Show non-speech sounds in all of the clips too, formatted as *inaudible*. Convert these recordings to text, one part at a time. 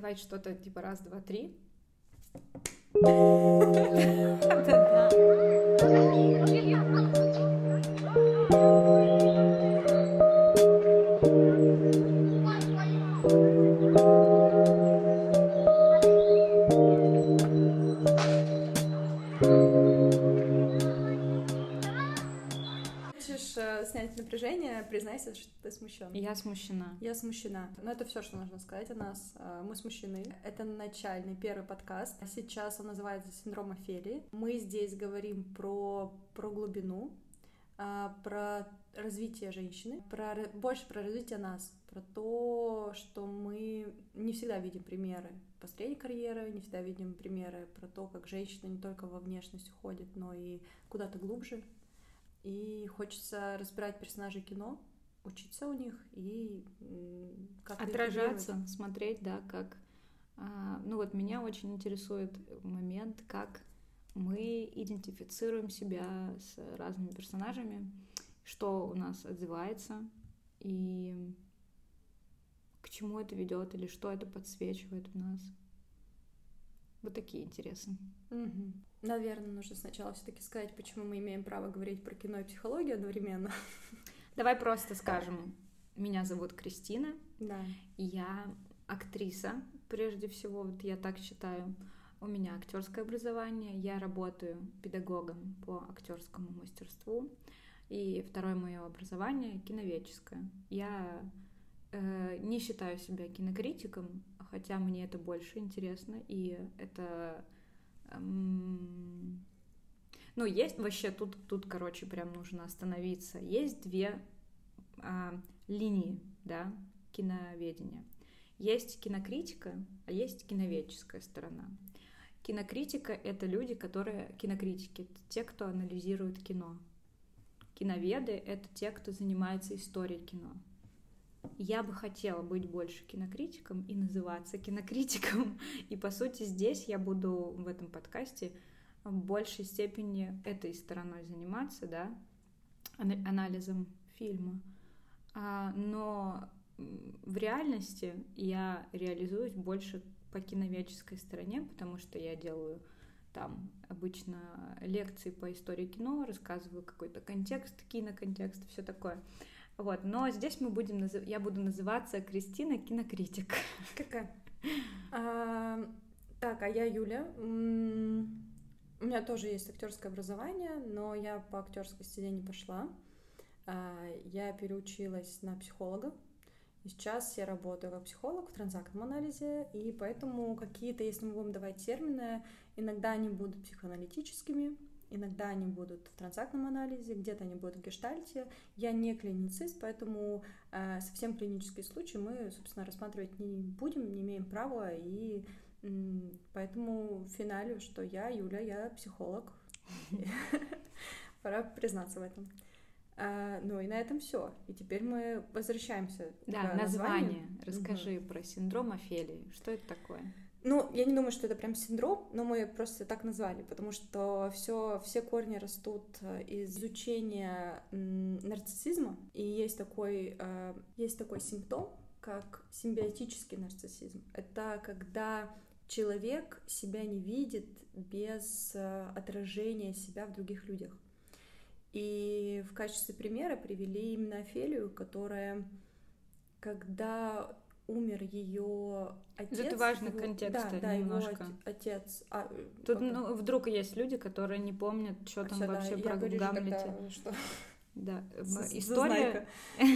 Давай что-то типа раз, два, три. *laughs* Хочешь признайся, что ты смущен. Я смущена. Я смущена. Но это все, что нужно сказать о нас. Э, Мы смущены. Это начальный первый подкаст. Сейчас он называется «Синдром Офелии». Мы здесь говорим про, про глубину, а, про развитие женщины, про, больше про развитие нас, про то, что мы не всегда видим примеры построения карьеры, не всегда видим примеры про то, как женщина не только во внешность уходит, но и куда-то глубже. И хочется разбирать персонажей кино, учиться у них и м, как-то Отражаться, смотреть, да, как... а, Ну вот меня очень интересует момент, как мы идентифицируем себя с разными персонажами, что у нас отзывается и к чему это ведет или что это подсвечивает в нас. Вот такие интересы. Мгм. Наверное, нужно сначала все-таки сказать, почему мы имеем право говорить про кино и психологию одновременно. Давай просто скажем. Меня зовут Кристина, Да. я актриса, прежде всего, вот я так считаю. У меня актерское образование, я работаю педагогом по актерскому мастерству, и второе мое образование киноведческое. Я э, не считаю себя кинокритиком, хотя мне это больше интересно, и это эм, ну, есть вообще тут, тут, короче, прям нужно остановиться. Есть две а, линии, да, киноведения. Есть кинокритика, а есть киноведческая сторона. Кинокритика — это люди, которые... Кинокритики — это те, кто анализирует кино. Киноведы — это те, кто занимается историей кино. Я бы хотела быть больше кинокритиком и называться кинокритиком. *laughs* И, по сути, здесь я буду в этом подкасте в большей степени этой стороной заниматься, да, ана- анализом фильма. А, но в реальности я реализуюсь больше по киноведческой стороне, потому что я делаю там обычно лекции по истории кино, рассказываю какой-то контекст, киноконтекст, все такое. Вот, но здесь мы будем, назыв- я буду называться Кристина кинокритик. *laughs* Какая? А, Так, а я Юля. У меня тоже есть актерское образование, но я по актерской стезе не пошла. А, Я переучилась на психолога. И сейчас я работаю как психолог в транзактном анализе, и поэтому какие-то, если мы будем давать термины, иногда они будут психоаналитическими, иногда они будут в транзактном анализе, где-то они будут в гештальте. Я не клиницист, поэтому э, совсем клинические случаи мы, собственно, рассматривать не будем, не имеем права, и м, поэтому в финале, что я, Юля, я психолог. Пора признаться в этом. А, Ну и на этом все. И теперь мы возвращаемся Да, название. Расскажи про синдром Офелии. Что это такое? Ну, я не думаю, что это прям синдром, но мы просто так назвали, потому что все, все корни растут э, из изучения нарциссизма, и есть такой, э, есть такой симптом, как симбиотический нарциссизм. Это когда человек себя не видит без э, отражения себя в других людях. И в качестве примера привели именно Офелию, которая, когда умер ее отец. Это важный его- контекст да, да, немножко. его от- отец. а, Тут, как- ну, вдруг есть люди, которые не помнят, что там Всё, да, вообще я про говорю Гамлете. тогда, что Да, з- история. *laughs*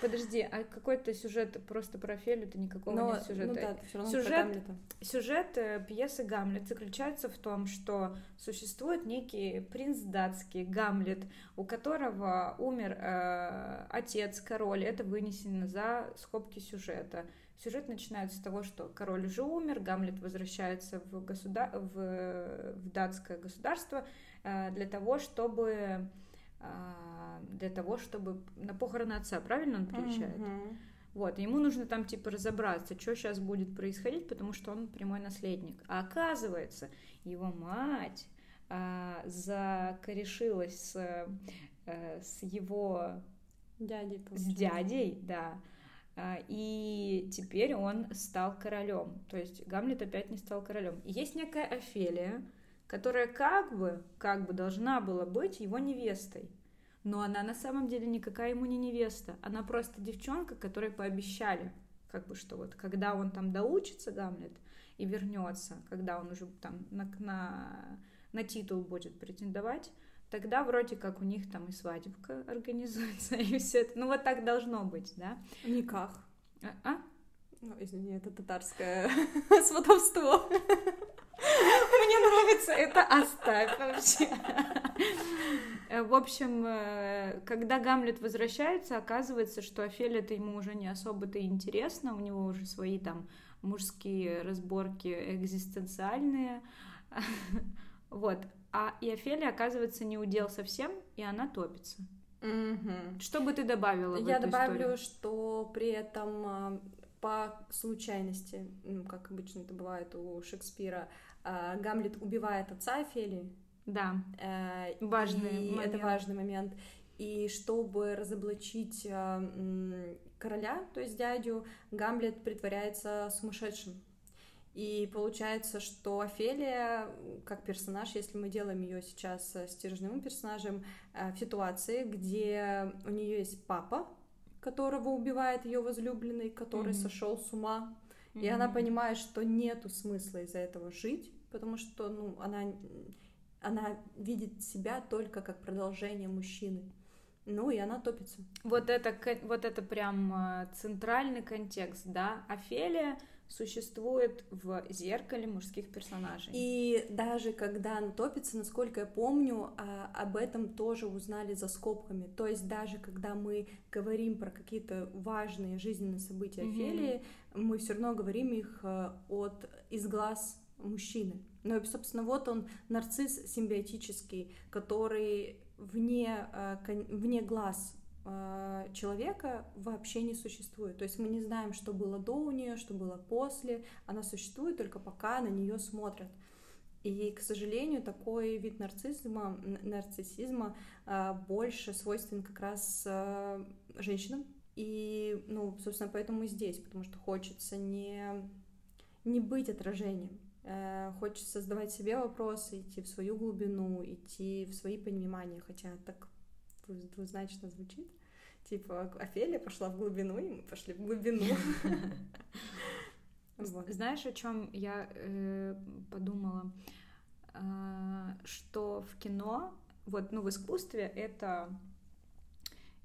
Подожди, а какой-то сюжет просто про Офелию, это никакого Но, нет сюжета. ну да, все равно Сюжет-. Сюжет э, пьесы Гамлет заключается в том, что существует некий принц датский Гамлет, у которого умер э, отец, король. Это вынесено за скобки сюжета. Сюжет начинается с того, что король уже умер, Гамлет возвращается в, государ... в... в датское государство э, для того, чтобы для того, чтобы на похороны отца, правильно он приезжает? Мгм. Вот, ему нужно там типа разобраться, что сейчас будет происходить, потому что он прямой наследник. А оказывается, его мать а, закорешилась с, э, с его Дядей, с дядей, да, А, и теперь он стал королем. То есть Гамлет опять не стал королем. Есть некая Офелия, которая как бы, как бы должна была быть его невестой. Но она на самом деле никакая ему не невеста. Она просто девчонка, которой пообещали, как бы что вот, когда он там доучится, Гамлет, и вернется, когда он уже там на, на, на титул будет претендовать, тогда вроде как у них там и свадебка организуется, *laughs* и все это. Ну, вот так должно быть, да? Никак. А? а? Ну, извини, это татарское *laughs* сватовство. Мне нравится это, оставь вообще. В общем, э, когда Гамлет возвращается, оказывается, что Офелия-то ему уже не особо-то интересно, у него уже свои там мужские разборки экзистенциальные. Вот. А и Офелия, оказывается, не удел совсем, и она топится. Угу. Что бы ты добавила в Я эту добавлю, историю? что при этом а, по случайности, ну, как обычно это бывает у Шекспира, а, Гамлет убивает отца Офелии. Да, э, важный и момент. это важный момент. И чтобы разоблачить а, короля, то есть дядю, Гамлет притворяется сумасшедшим. И получается, что Офелия, как персонаж, если мы делаем ее сейчас стержневым персонажем, э, в ситуации, где у нее есть папа, которого убивает ее возлюбленный, который mm-hmm. сошел с ума, mm-hmm. и она понимает, что нету смысла из-за этого жить, потому что, ну, она она видит себя только как продолжение мужчины. Ну, и она топится. Вот это, вот это прям э, центральный контекст, да? Офелия существует в зеркале мужских персонажей. И даже когда она топится, насколько я помню, а, об этом тоже узнали за скобками. То есть даже когда мы говорим про какие-то важные жизненные события mm-hmm. Офелии, мы все равно говорим их э, от из глаз мужчины. Ну и, собственно, вот он, нарцисс симбиотический, который вне, э, вне глаз человека вообще не существует. То есть мы не знаем, что было до у нее, что было после. Она существует только пока на нее смотрят. И, к сожалению, такой вид нарциссизма, нарциссизма э, больше свойственен как раз женщинам. И, ну, собственно, поэтому и здесь, потому что хочется не, не быть отражением. Хочется задавать себе вопросы, идти в свою глубину, идти в свои понимания, хотя так двузначно звучит. Типа, Офелия пошла в глубину, и мы пошли в глубину. *laughs* Знаешь, о чем я э, подумала? А, что в кино, вот, ну, в искусстве это...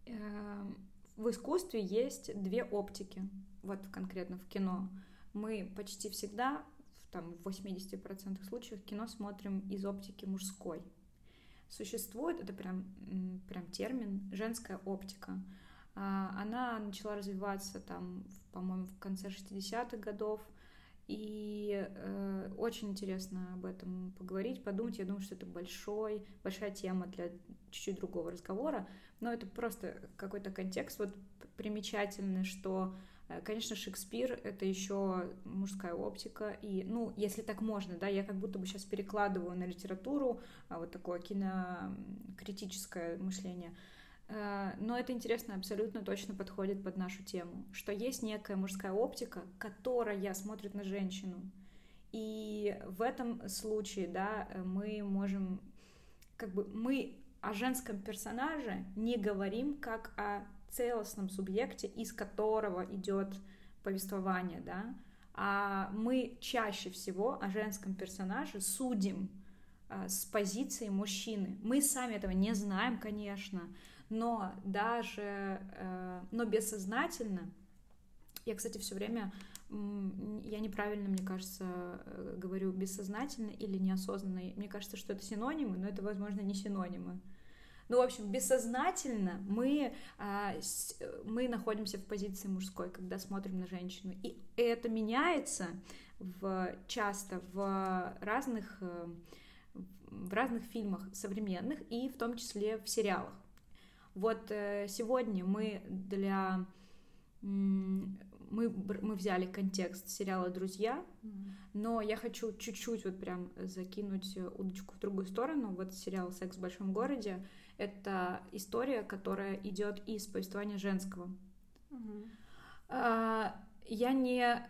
Э, в искусстве есть две оптики, вот конкретно в кино. Мы почти всегда, там, в 80% случаев кино смотрим из оптики мужской. Существует, это прям, прям термин, женская оптика. А, она начала развиваться там, по-моему, в конце 60-х годов, и э, очень интересно об этом поговорить, подумать. Я думаю, что это большой, большая тема для чуть-чуть другого разговора. Но это просто какой-то контекст. Вот примечательно, что конечно, Шекспир — это еще мужская оптика, и, ну, если так можно, да, я как будто бы сейчас перекладываю на литературу а, вот такое кинокритическое мышление, э, но это интересно, абсолютно точно подходит под нашу тему, что есть некая мужская оптика, которая смотрит на женщину, и в этом случае, да, мы можем, как бы, мы о женском персонаже не говорим как о целостном субъекте, из которого идет повествование, да, а мы чаще всего о женском персонаже судим а, с позиции мужчины. Мы сами этого не знаем, конечно, но даже, э, но бессознательно, я, кстати, все время, я неправильно, мне кажется, э, говорю бессознательно или неосознанно, мне кажется, что это синонимы, но это, возможно, не синонимы. Ну, в общем, бессознательно мы, а, мы находимся в позиции мужской, когда смотрим на женщину. И это меняется в, часто в разных, э, в разных фильмах современных и в том числе в сериалах. Вот э, сегодня мы для мы, мы взяли контекст сериала «Друзья», mm-hmm. но я хочу чуть-чуть вот прям закинуть удочку в другую сторону. Вот сериал «Секс в большом городе» — это история, которая идет из повествования женского. А, я не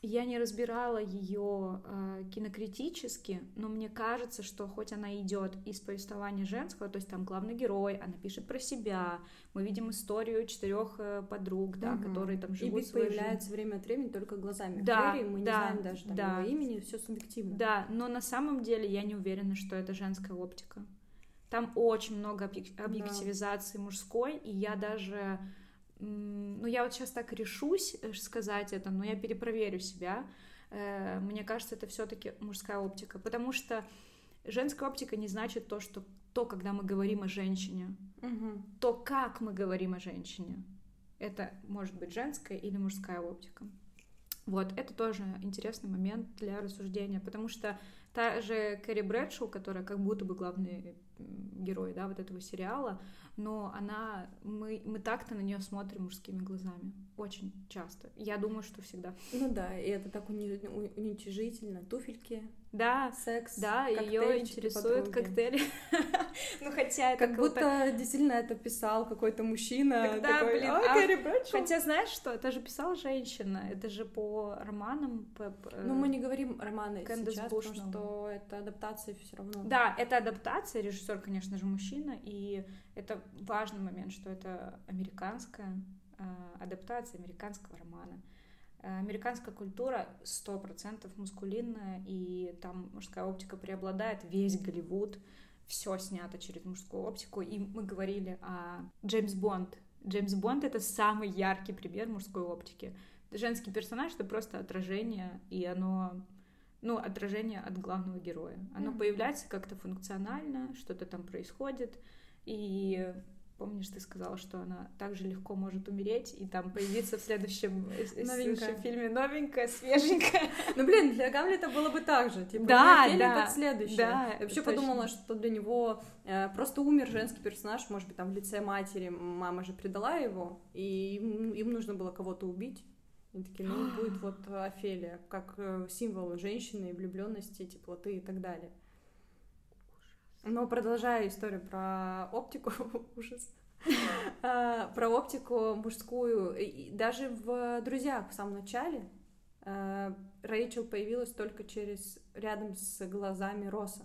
я не разбирала ее э, кинокритически, но мне кажется, что хоть она идет из повествования женского, то есть там главный герой, она пишет про себя, мы видим историю четырех э, подруг, да, угу. которые там живут. И Вик появляется время от времени только глазами да, Ферри, мы да, не знаем даже там да. его имени, все субъективно. Да, но на самом деле я не уверена, что это женская оптика. Там очень много объективизации да. мужской, и я даже ну, я вот сейчас так решусь э, сказать это, но я перепроверю себя. Э, мне кажется, это все-таки мужская оптика, потому что женская оптика не значит то, что то, когда мы говорим о женщине, угу. то, как мы говорим о женщине, это может быть женская или мужская оптика. Вот, это тоже интересный момент для рассуждения, потому что та же Кэрри Брэдшоу, которая как будто бы главный герой, да, вот этого сериала, но она, мы, мы так-то на нее смотрим мужскими глазами. Очень часто. Я думаю, что всегда. Ну да, и это так уни- уничижительно. Туфельки, да, секс, да, ее интересуют коктейли. *laughs* ну хотя это как будто действительно это писал какой-то мужчина. Да, блин, а хотя знаешь что, это же писала женщина, это же по романам. Ну мы не говорим романы сейчас, потому что это адаптация все равно. Да, это адаптация, режиссер, конечно же, мужчина, и это важный момент, что это американская э, адаптация американского романа. Э, американская культура сто процентов мускулинная, и там мужская оптика преобладает, весь Голливуд, все снято через мужскую оптику, и мы говорили о Джеймс Бонд. Джеймс Бонд — это самый яркий пример мужской оптики. Женский персонаж — это просто отражение, и оно ну, отражение от главного героя. Оно mm-hmm. появляется как-то функционально, что-то там происходит, и помнишь, ты сказала, что она также легко может умереть и там появиться в следующем, э, в следующем фильме новенькая, свеженькая. *laughs* Ну, блин, для Гамлета было бы так же. Типа, да, да. Как следующее. Да, Я вообще подумала, что для него э, просто умер женский персонаж, может быть, там в лице матери, мама же предала его, и им, им нужно было кого-то убить. И такие, ну, будет вот Офелия, как э, символ женщины, влюбленности, теплоты и так далее. Но продолжая историю про оптику, *laughs* ужас. *laughs* А, про оптику мужскую. Даже в «Друзьях» в самом начале а, Рэйчел появилась только через рядом с глазами Роса.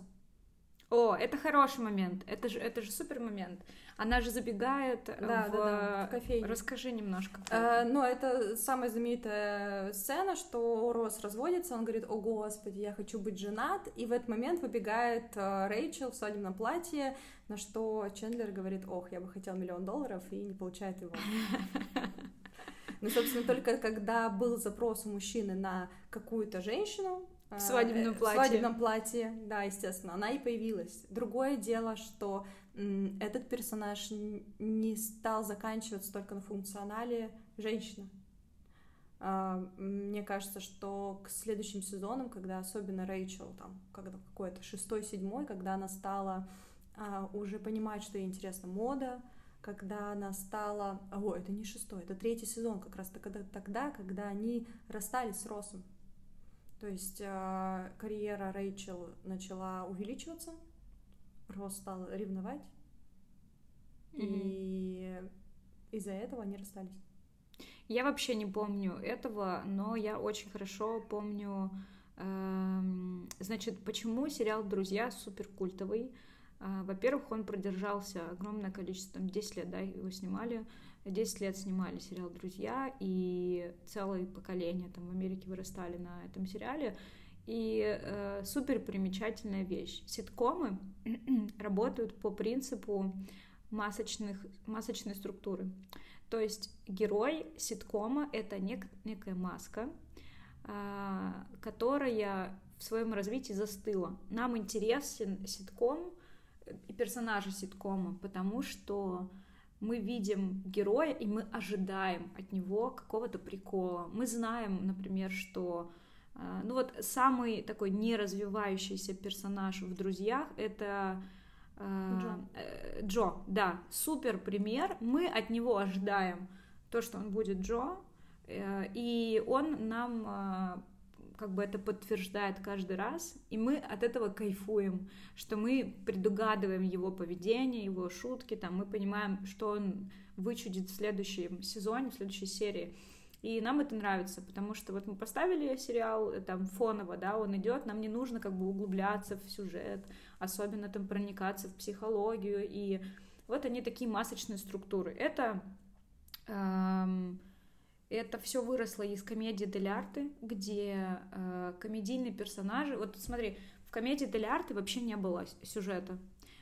О, это хороший момент. Это же, это же супер момент. Она же забегает да, в... Да, да, в кофейню. Расскажи немножко. А, ну, это самая знаменитая сцена, что Рос разводится, он говорит, о господи, я хочу быть женат, и в этот момент выбегает э, Рэйчел в свадебном платье, на что Чендлер говорит, ох, я бы хотел миллион долларов, и не получает его. *laughs* Ну, собственно, только когда был запрос у мужчины на какую-то женщину, в свадебном платье. В свадебном платье, да, естественно, она и появилась. Другое дело, что этот персонаж не стал заканчиваться только на функционале женщины. А, мне кажется, что к следующим сезонам, когда особенно Рэйчел, там, когда какой-то шестой, седьмой, когда она стала а, уже понимать, что ей интересна мода, когда она стала... О, это не шестой, это третий сезон, как раз тогда, тогда когда они расстались с Росом. То есть э, карьера Рэйчел начала увеличиваться, Росс стал ревновать, mm-hmm. и из-за этого они расстались. Я вообще не помню этого, но я очень хорошо помню, э, значит, почему сериал «Друзья» супер культовый. Э, во-первых, он продержался огромное количество, там 10 лет, да, его снимали, 10 лет снимали сериал «Друзья», и целое поколение там в Америке вырастали на этом сериале. И э, супер примечательная вещь. Ситкомы *clears throat* работают по принципу масочных, масочной структуры. То есть герой ситкома — это нек, некая маска, э, которая в своем развитии застыла. Нам интересен ситком и персонажи ситкома, потому что мы видим героя, и мы ожидаем от него какого-то прикола. Мы знаем, например, что э, ну вот самый такой неразвивающийся персонаж в «Друзьях» — это э, Джо. Э, Джо, да, супер пример. Мы от него ожидаем то, что он будет Джо, и он нам как бы это подтверждает каждый раз, и мы от этого кайфуем, что мы предугадываем его поведение, его шутки, там, мы понимаем, что он вычудит в следующем сезоне, в следующей серии. И нам это нравится, потому что вот мы поставили сериал э, там фоново, да, он идет, нам не нужно как бы углубляться в сюжет, особенно там проникаться в психологию, и вот они такие масочные структуры. Это эм, это все выросло из комедии Дель Арте, где э, комедийные персонажи... Вот смотри, в комедии Дель Арте вообще не было сюжета.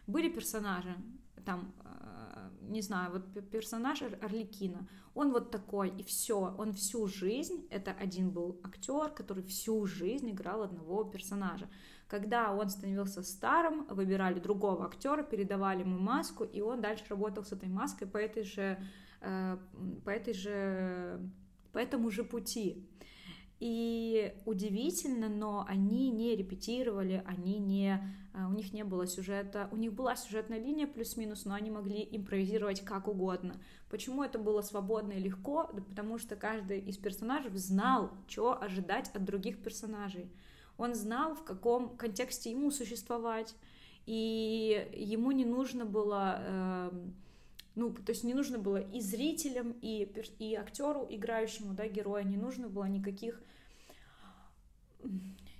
Были персонажи, там, э, не знаю, вот персонаж Орликина, он вот такой, и все, он всю жизнь, это один был актер, который всю жизнь играл одного персонажа. Когда он становился старым, выбирали другого актера, передавали ему маску, и он дальше работал с этой маской по этой же, по этой же, по этому же пути. И удивительно, но они не репетировали, они не, э, у них не было сюжета, у них была сюжетная линия плюс-минус, но они могли импровизировать как угодно. Почему это было свободно и легко? Да потому что каждый из персонажей знал, что ожидать от других персонажей. Он знал, в каком контексте ему существовать, и ему не нужно было, э, ну, то есть не нужно было и зрителям, и, и актеру, играющему, да, героя, не нужно было никаких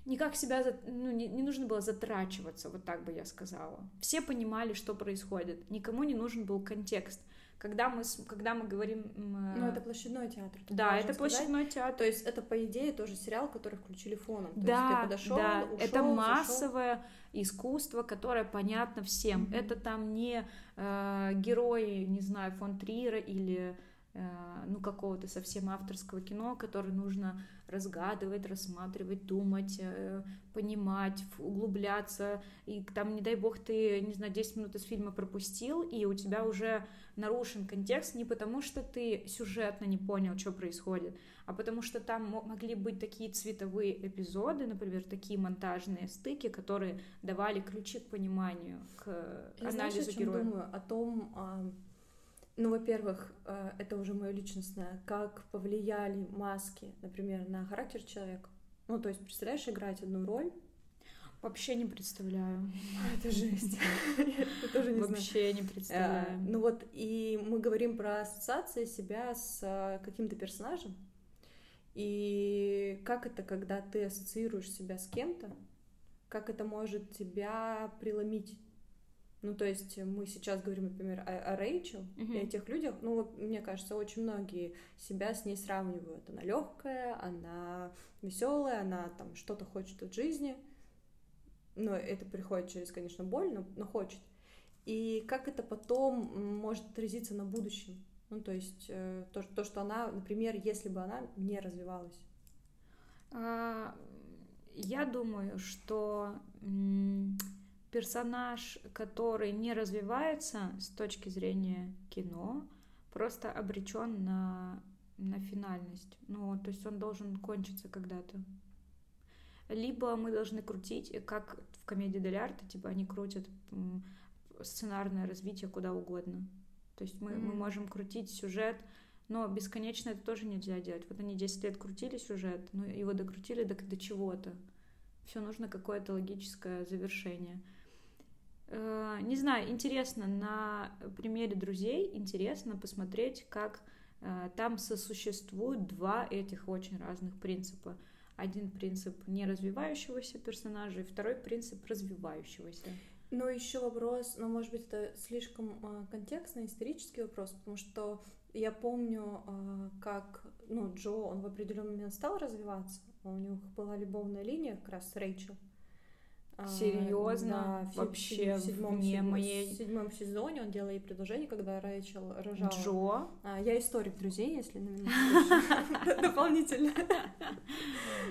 никак себя, ну, не, не нужно было затрачиваться, вот так бы я сказала. Все понимали, что происходит, никому не нужен был контекст когда мы, когда мы говорим... Ну, это площадной театр. Да, это сказать. площадной театр. То есть это, по идее, тоже сериал, который включили фоном. То да, есть ты подошел, да, ушел, это массовое зашел. искусство, которое понятно всем. Mm-hmm. Это там не э, герои, не знаю, фон Трира или Э, ну, какого-то совсем авторского кино, которое нужно разгадывать, рассматривать, думать, э, понимать, углубляться, и там, не дай бог, ты, не знаю, 10 минут из фильма пропустил, и у тебя уже нарушен контекст не потому, что ты сюжетно не понял, что происходит, а потому что там могли быть такие цветовые эпизоды, например, такие монтажные стыки, которые давали ключи к пониманию, к Я анализу знаешь, о героя. думаю? О том, а, ну, во-первых, э, это уже мое личностное, как повлияли маски, например, на характер человека. Ну, то есть, представляешь, играть одну роль, Вообще не представляю. *laughs* Это жесть. *laughs* Я тоже не Вообще не представляю. Э, ну вот, и мы говорим про ассоциации себя с э, каким-то персонажем. И как это, когда ты ассоциируешь себя с кем-то, как это может тебя преломить ну, то есть мы сейчас говорим, например, о, о Рэйчел uh-huh. и о тех людях, ну, вот, мне кажется, очень многие себя с ней сравнивают. Она легкая, она веселая, она там что-то хочет от жизни. Но это приходит через, конечно, боль, но, но хочет. И как это потом может отразиться на будущем? Ну, то есть э, то, то, что она, например, если бы она не развивалась. А, я думаю, что персонаж, который не развивается с точки зрения кино, просто обречен на, на финальность. Ну, то есть он должен кончиться когда-то. Либо мы должны крутить, как в комедии Дель Арте, типа они крутят сценарное развитие куда угодно. То есть мы, mm-hmm. мы можем крутить сюжет, но бесконечно это тоже нельзя делать. Вот они 10 лет крутили сюжет, но его докрутили до, до чего-то. Все нужно какое-то логическое завершение. Э, не знаю, интересно на примере друзей, интересно посмотреть, как э, там сосуществуют два этих очень разных принципа. Один принцип не развивающегося персонажа, и второй принцип развивающегося. Но еще вопрос, но ну, может быть это слишком э, контекстный, исторический вопрос, потому что я помню, как ну, Джо, он в определенный момент стал развиваться, у них была любовная линия как раз с Рэйчел, Серьезно? Да, вообще в седьмом, вне седьмом, моей... в седьмом сезоне он делал ей предложение, когда Рэйчел рожала. Джо? А, я историк друзей, если на меня *laughs* дополнительно. *laughs*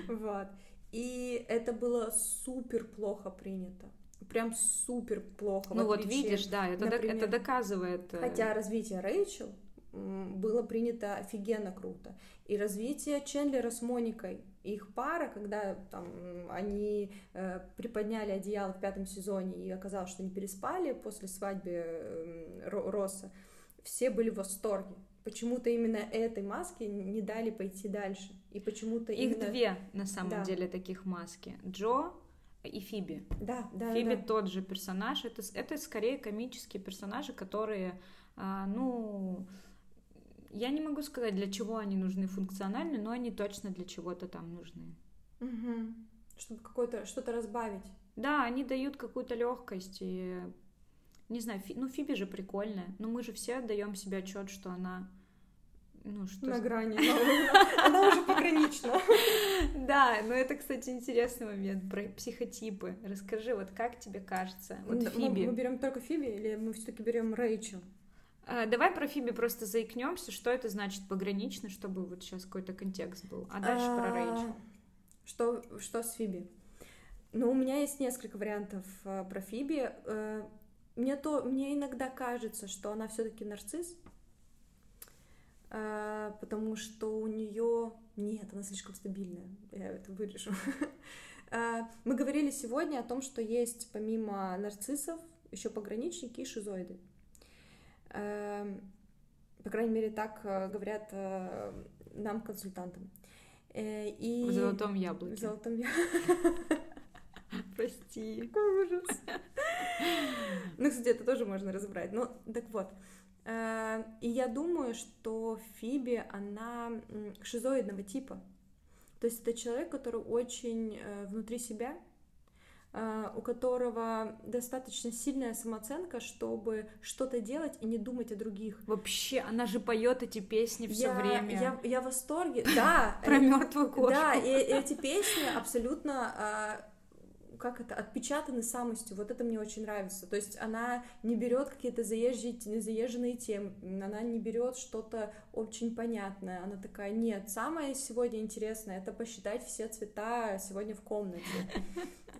Вот. И это было супер плохо принято. Прям супер плохо. Ну вот видишь, да, это, это доказывает. Э, хотя развитие Рэйчел было принято офигенно круто. И развитие Чендлера с Моникой их пара, когда там они э, приподняли одеяло в пятом сезоне и оказалось, что они переспали после свадьбы э, Росса, все были в восторге. почему-то именно этой маске не дали пойти дальше. И почему-то Их именно... две, на самом Да. деле, таких маски. Джо и Фиби. Да, да, Фиби да. тот же персонаж. Это, это скорее комические персонажи, которые, а, ну, я не могу сказать, для чего они нужны функционально, но они точно для чего-то там нужны. Мгм. Чтобы какое-то что-то разбавить. Да, они дают какую-то легкость и не знаю, Фи- ну Фиби же прикольная, но мы же все отдаем себе отчет, что она, ну что, На грани. *laughs* Она уже погранична. *laughs* да, но это, кстати, интересный момент про психотипы. Расскажи, вот как тебе кажется, вот мы- Фиби. Мы берем только Фиби или мы все-таки берем Рэйчел? А, Давай про Фиби просто заикнемся, что это значит погранично, чтобы вот сейчас какой-то контекст был. А дальше про А, Рэйчел. Что, что с Фиби? Ну, у меня есть несколько вариантов э, про Фиби. Э, мне, то, мне иногда кажется, что она все-таки нарцисс, э, потому что у нее... Нет, она слишком стабильная. Я это вырежу. *laughs* Мы говорили сегодня о том, что есть помимо нарциссов еще пограничники и шизоиды. Эм, По крайней мере, так э, говорят э, нам, консультантам. Э, И... В золотом В яблоке. золотом я- *laughs* Прости. Какой ужас. Ну, кстати, это тоже можно разобрать. Ну, так вот. И я думаю, что Фиби, она шизоидного типа. То есть это человек, который очень внутри себя, у которого достаточно сильная самооценка, чтобы что-то делать и не думать о других. Вообще, она же поет эти песни все я, время. Я, я в восторге. *laughs* Да, Про э, мертвую кошку. Да, и эти песни абсолютно, а, как это, отпечатаны самостью. Вот это мне очень нравится. То есть она не берет какие-то заезжие, заезженные темы, она не берет что-то очень понятное. Она такая, нет, самое сегодня интересное это посчитать все цвета сегодня в комнате.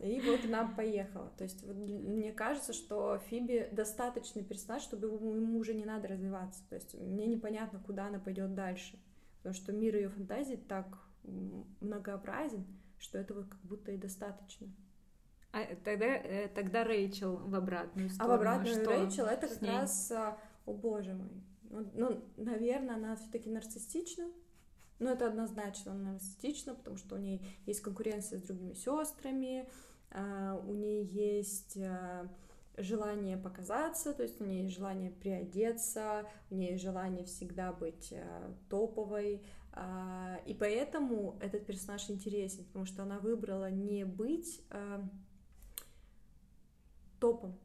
И вот она поехала. То есть вот мне кажется, что Фиби достаточный персонаж, чтобы ему уже не надо развиваться. То есть мне непонятно, куда она пойдет дальше. Потому что мир ее фантазий так многообразен, что этого как будто и достаточно. А тогда, э, тогда Рэйчел в обратную А сторону. в обратную Что Рэйчел это как ней? раз, а, о боже мой, ну, ну, наверное, она все-таки нарциссична. Ну, это однозначно она нарциссична, потому что у нее есть конкуренция с другими сестрами, а, у нее есть а, желание показаться, то есть у нее есть желание приодеться, у нее есть желание всегда быть а, топовой, а, и поэтому этот персонаж интересен, потому что она выбрала не быть а, топом,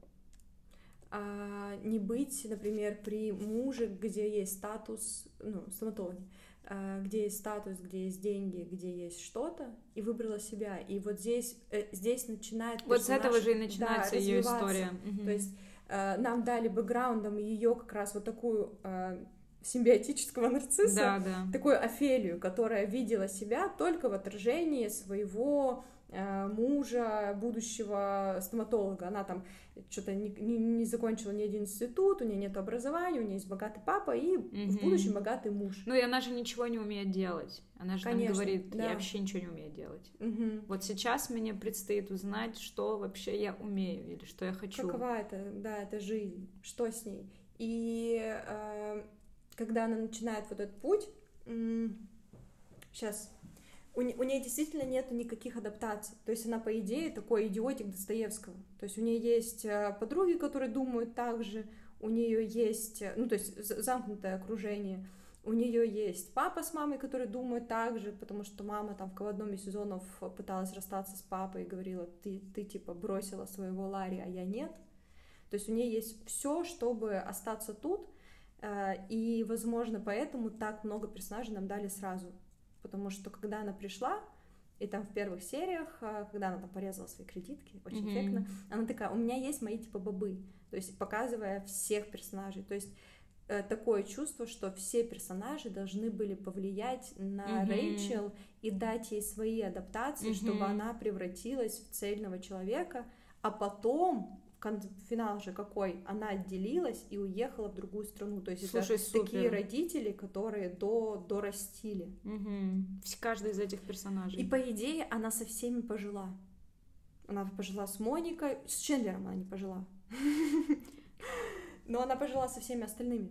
а не быть, например, при муже, где есть статус, ну, стоматологи, а, где есть статус, где есть деньги, где есть что-то, и выбрала себя. И вот здесь, э, здесь начинает Вот с этого же и да, начинается ее развиваться. история. Мгм. То есть э, нам дали бэкграундом ее как раз вот такую э, симбиотического нарцисса, Да, да. такую Офелию, которая видела себя только в отражении своего мужа, будущего стоматолога. Она там что-то не, не- не закончила ни один институт, у нее нет образования, у нее есть богатый папа и в Мгм. будущем богатый муж. Ну и она же ничего не умеет делать. Она же нам Конечно, говорит, я да. вообще ничего не умею делать. Мгм. Вот сейчас мне предстоит узнать, что вообще я умею или что я хочу. Какова это, да, это жизнь, что с ней. И э, когда она начинает вот этот путь, сейчас, у, у нее действительно нет никаких адаптаций. То есть она, по идее, такой идиотик Достоевского. То есть у нее есть э, подруги, которые думают так же, у нее есть, э, ну, то есть замкнутое окружение. У нее есть папа с мамой, которые думают так же, потому что мама там в одном из сезонов пыталась расстаться с папой и говорила, ты, ты типа бросила своего Ларри, а я нет. То есть у нее есть все, чтобы остаться тут, э, и, возможно, поэтому так много персонажей нам дали сразу. Потому что когда она пришла, и там в первых сериях, э, когда она там порезала свои кредитки, очень Мгм. эффектно, она такая, у меня есть мои типа бобы, то есть показывая всех персонажей. То есть э, такое чувство, что все персонажи должны были повлиять на Мгм. Рэйчел и дать ей свои адаптации, чтобы Мгм. она превратилась в цельного человека, а потом финал же какой, она отделилась и уехала в другую страну. То есть Слушай, это такие супер. родители, которые до, дорастили. Вс- Каждый из этих персонажей. И по идее она со всеми пожила. Она пожила с Моникой, с Чендлером она не пожила. *laughs* Но она пожила со всеми остальными.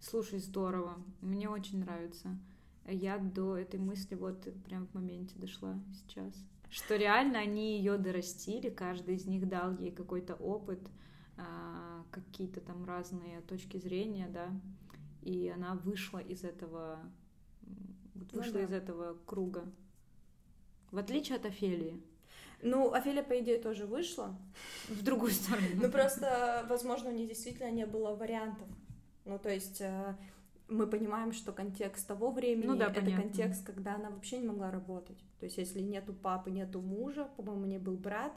Слушай, здорово. Мне очень нравится. Я до этой мысли вот прям в моменте дошла сейчас. Что реально они ее дорастили, каждый из них дал ей какой-то опыт, а, какие-то там разные точки зрения, да, и она вышла из этого, Ну вышла да. из этого круга. В отличие от Офелии. Ну, Офелия, по идее, тоже вышла. *laughs* В другую сторону. Ну, просто, возможно, у нее действительно не было вариантов. Ну, то есть э, мы понимаем, что контекст того времени Ну да, это понятно. контекст, когда она вообще не могла работать. То есть, если нету папы, нету мужа, по-моему, не был брат,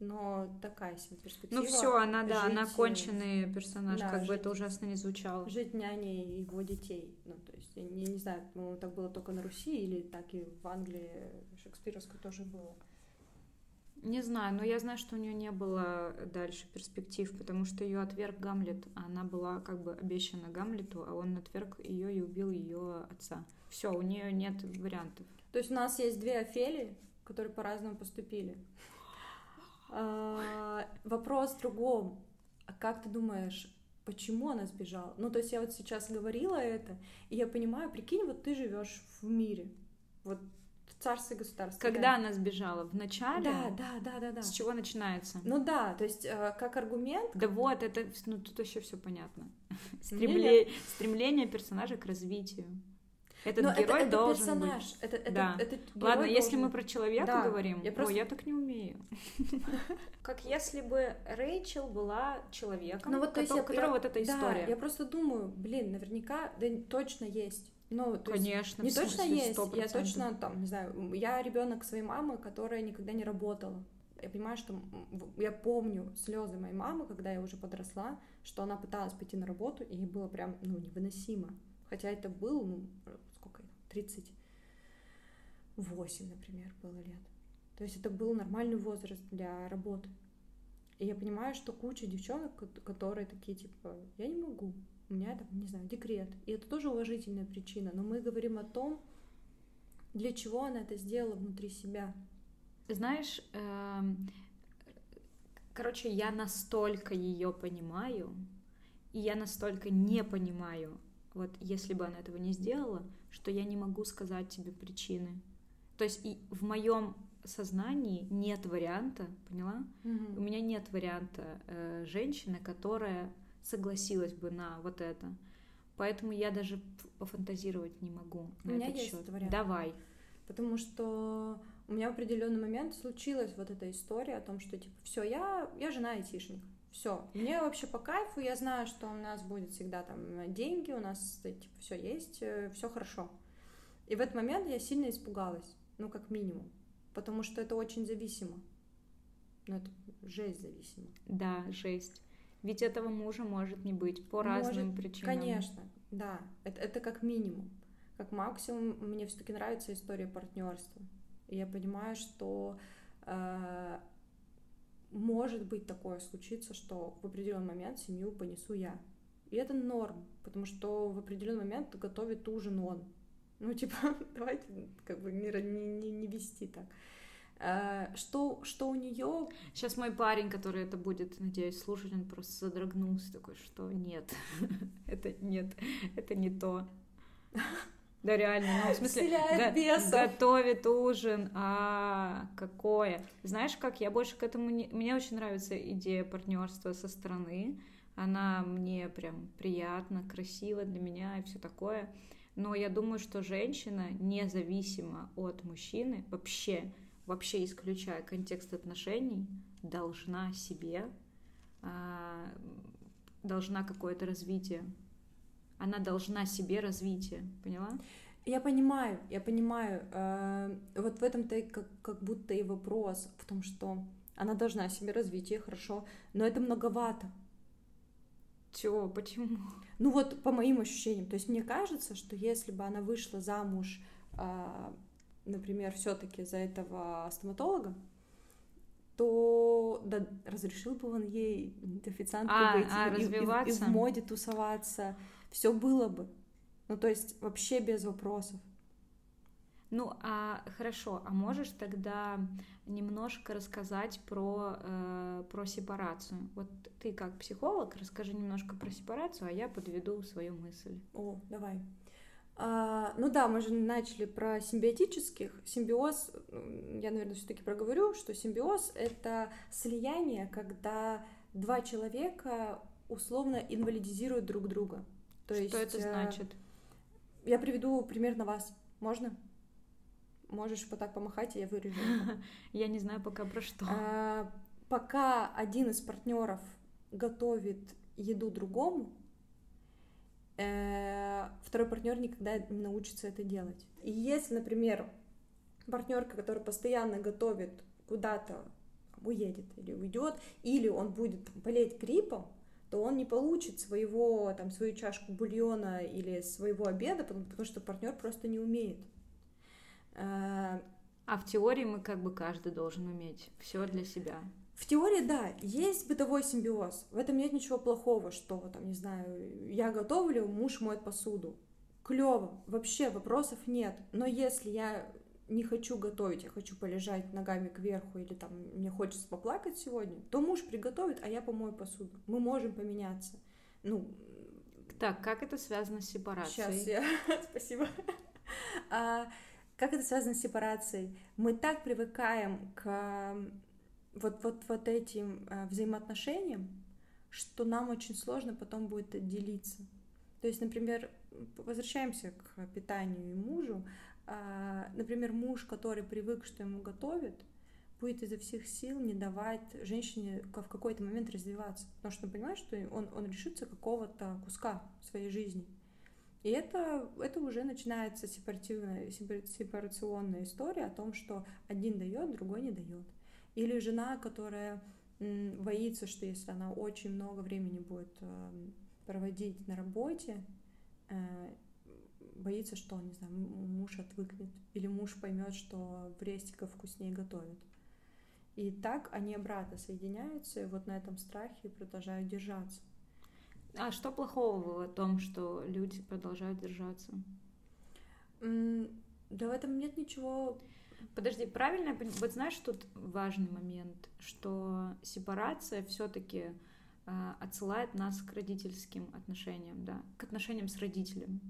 но такая себе перспектива. Ну все, она, да, она жить, э, конченый персонаж, да, как бы это жить. ужасно не звучало. Жить няней его детей. Ну, то есть, я не, не знаю, по-моему, так было только на Руси или так и в Англии шекспировской тоже было. Не знаю, но я знаю, что у нее не было дальше перспектив, потому что ее отверг Гамлет. Она была как бы обещана Гамлету, а он отверг ее и убил ее отца. Все, у нее нет вариантов. То есть у нас есть две Офелии, которые по-разному поступили. А, Вопрос в другом. А как ты думаешь, почему она сбежала? Ну, то есть я вот сейчас говорила это, и я понимаю, прикинь, вот ты живешь в мире, вот в царстве государства. Когда она сбежала? В начале? Да, да, да, да, да. С чего начинается? Ну да, то есть э, как аргумент, Да вот, это, ну тут вообще все понятно. Мне Стремле- Стремление персонажа к развитию. Этот но это, герой это должен персонаж, быть. это, это, Да. это Ладно, герой если должен- мы про человека Да, говорим, я о, просто- я так не умею. *laughs* Как если бы Рэйчел была человеком, Ну вот, я- которого я- вот эта Да, история. я просто думаю, блин, наверняка, да точно есть. Ну, то есть Конечно, Не в точно есть, 100%. я точно там, не знаю, я ребенок своей мамы, которая никогда не работала. Я понимаю, что я помню слезы моей мамы, когда я уже подросла, что она пыталась пойти на работу, и ей было прям, ну, невыносимо. Хотя это был, ну, сколько, 38, например, было лет. То есть это был нормальный возраст для работы. И я понимаю, что куча девчонок, ко- которые такие, типа, я не могу, у меня там, не знаю, декрет. И это тоже уважительная причина, но мы говорим о том, для чего она это сделала внутри себя. Знаешь, эм, короче, я настолько ее понимаю, и я настолько не понимаю, вот если бы она этого не сделала, что я не могу сказать тебе причины. То есть и в моем сознании нет варианта, поняла? У меня нет варианта э, женщины, которая согласилась бы на вот это. Поэтому я даже пофантазировать не могу. У меня есть счет. вариант. Давай. Потому что у меня в определенный момент случилась вот эта история о том, что типа, все, я, я жена айтишник. Все, мне вообще по кайфу, я знаю, что у нас будет всегда там деньги, у нас э, типа все есть, все хорошо. И в этот момент я сильно испугалась, ну как минимум, потому что это очень зависимо. Ну это жесть зависимо. Да, жесть. Ведь этого мужа может не быть по Может, разным причинам. Конечно, да, это, это как минимум. Как максимум, мне все-таки нравится история партнерства. И я понимаю, что э, может быть такое случиться, что в определенный момент семью понесу я. И это норм, потому что в определенный момент готовит ужин он. Ну, типа, *laughs* давайте как бы не, не, не, не вести так. Э, что, что у нее Сейчас мой парень, который это будет, надеюсь, слушать, он просто содрогнулся такой, что нет, *laughs* это нет, это не то. Да реально, ну в смысле, го- готовит ужин, а какое? Знаешь, как я больше к этому не... Мне очень нравится идея партнерства со стороны, она мне прям приятна, красива для меня и все такое. Но я думаю, что женщина, независимо от мужчины, вообще, вообще исключая контекст отношений, должна себе, а, должна какое-то развитие. Она должна себе развитие, поняла? Я понимаю, я понимаю. э, вот в этом-то как, как будто и вопрос в том, что она должна себе развитие, хорошо, но это многовато. Чего? Почему? Ну вот по моим ощущениям. То есть мне кажется, что если бы она вышла замуж, а, например, все-таки за этого стоматолога, то да, разрешил бы он ей официанткой А, быть а, и- и- и, и развиваться? в моде тусоваться, все было бы. Ну то есть вообще без вопросов. Ну, а хорошо, а можешь тогда немножко рассказать про, э, про сепарацию? Вот ты как психолог, расскажи немножко про сепарацию, а я подведу свою мысль. О, давай. А, ну да, мы же начали про симбиотических. Симбиоз, я, наверное, все-таки проговорю, что симбиоз это слияние, когда два человека условно инвалидизируют друг друга. То что есть, это э, значит? Я приведу пример на вас. Можно? Можешь вот так помахать, и я вырежу. *laughs* Я не знаю пока про что. А, пока один из партнеров готовит еду другому, э, второй партнер никогда не научится это делать. И если, например, партнерка, которая постоянно готовит куда-то, уедет или уйдет, или он будет болеть гриппом, то он не получит своего, там, свою чашку бульона или своего обеда, потому, потому что партнер просто не умеет. А, а в теории мы как бы каждый должен уметь все для себя. В теории, да, есть бытовой симбиоз. В этом нет ничего плохого, что, там, не знаю, я готовлю, муж моет посуду. Клево, вообще вопросов нет. Но если я не хочу готовить, я хочу полежать ногами кверху или там мне хочется поплакать сегодня, то муж приготовит, а я помою посуду. Мы можем поменяться. Ну, так, как это связано с сепарацией? Сейчас я... *laughs* Спасибо. Как это связано с сепарацией? Мы так привыкаем к вот, вот, вот этим а, взаимоотношениям, что нам очень сложно потом будет отделиться. То есть, например, возвращаемся к питанию и мужу. А, например, муж, который привык, что ему готовят, будет изо всех сил не давать женщине в какой-то момент развиваться, потому что он понимает, что он, он решится какого-то куска своей жизни. И это, это уже начинается сепарационная история о том, что один дает, другой не дает. Или жена, которая боится, что если она очень много времени будет эм, проводить на работе, э, боится, что, не знаю, муж отвыкнет, или муж поймет, что в рестиках вкуснее готовят. И так они обратно соединяются, и вот на этом страхе продолжают держаться. А что плохого в том, что люди продолжают держаться? Да в этом нет ничего... Подожди, правильно я Вот знаешь, тут важный момент, что сепарация все-таки э, а, отсылает нас к родительским отношениям, да, к отношениям с родителем.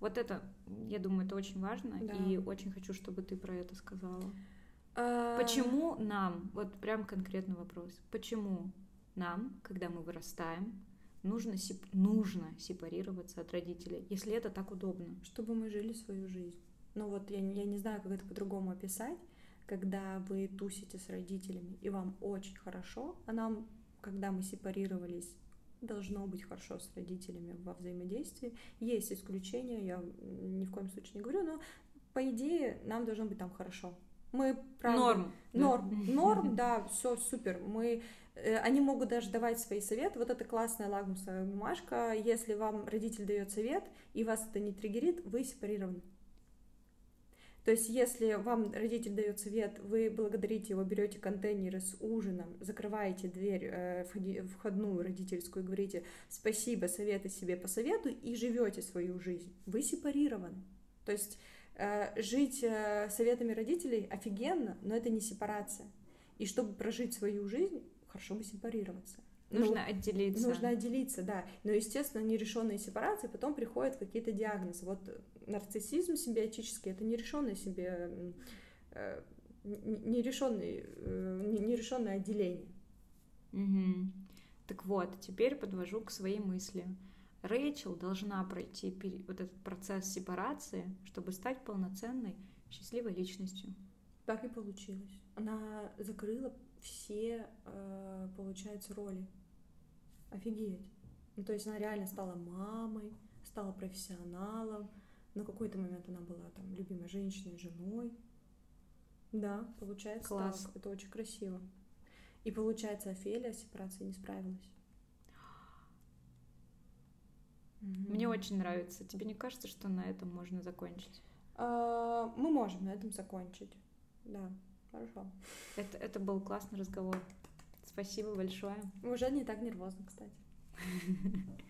Вот это, я думаю, это очень важно, да. и очень хочу, чтобы ты про это сказала. А... Почему нам, вот прям конкретный вопрос, почему нам, когда мы вырастаем, нужно, сеп... нужно сепарироваться от родителей, если это так удобно? Чтобы мы жили свою жизнь. Ну вот я, я не знаю, как это по-другому описать, когда вы тусите с родителями, и вам очень хорошо, а нам, когда мы сепарировались, должно быть хорошо с родителями во взаимодействии. Есть исключения, я ни в коем случае не говорю, но по идее нам должно быть там хорошо. Мы правда, норм, норм, да. норм, *laughs* да, все супер. Мы они могут даже давать свои советы. Вот это классная лагмусовая бумажка. Если вам родитель дает совет и вас это не триггерит, вы сепарированы. То есть, если вам родитель дает совет, вы благодарите его, берете контейнеры с ужином, закрываете дверь э, входную родительскую и говорите спасибо, советы себе посоветуй и живете свою жизнь. Вы сепарированы. То есть э, жить э, советами родителей офигенно, но это не сепарация. И чтобы прожить свою жизнь, хорошо бы сепарироваться. Нужно ну, отделиться. Нужно отделиться, да. Но, естественно, нерешенные сепарации потом приходят какие-то диагнозы. Вот нарциссизм симбиотический это нерешенное себе э, нерешенное, э, нерешенное отделение. Угу. Так вот, теперь подвожу к своей мысли. Рэйчел должна пройти вот этот процесс сепарации, чтобы стать полноценной, счастливой личностью. Так и получилось. Она закрыла все, э, получается, роли. Офигеть. Ну, то есть она реально стала мамой, стала профессионалом. На какой-то момент она была там любимой женщиной, женой. Да, получается Класс. так. Это очень красиво. И получается, Офелия с сепарацией не справилась. Мне очень нравится. Тебе не кажется, что на этом можно закончить? А, мы можем на этом закончить. Да. Хорошо. Это, это был классный разговор. Спасибо большое. Уже не так нервозно, кстати. *laughs*